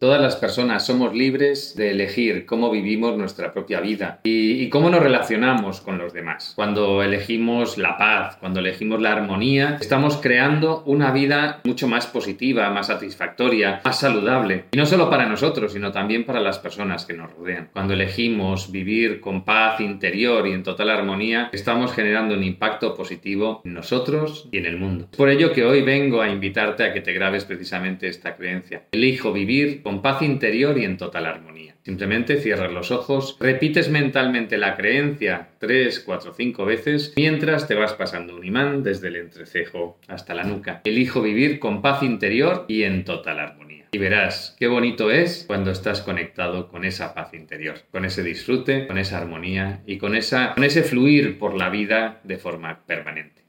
Todas las personas somos libres de elegir cómo vivimos nuestra propia vida y, cómo nos relacionamos con los demás. Cuando elegimos la paz, cuando elegimos la armonía, estamos creando una vida mucho más positiva, más satisfactoria, más saludable. Y no solo para nosotros, sino también para las personas que nos rodean. Cuando elegimos vivir con paz interior y en total armonía, estamos generando un impacto positivo en nosotros y en el mundo. Por ello que hoy vengo a invitarte a que te grabes precisamente esta creencia. Elijo vivir con paz interior y en total armonía. Simplemente cierras los ojos, repites mentalmente la creencia 3, 4, 5 veces mientras te vas pasando un imán desde el entrecejo hasta la nuca. Elijo vivir con paz interior y en total armonía. Y verás qué bonito es cuando estás conectado con esa paz interior, con ese disfrute, con esa armonía y con, esa, con ese fluir por la vida de forma permanente.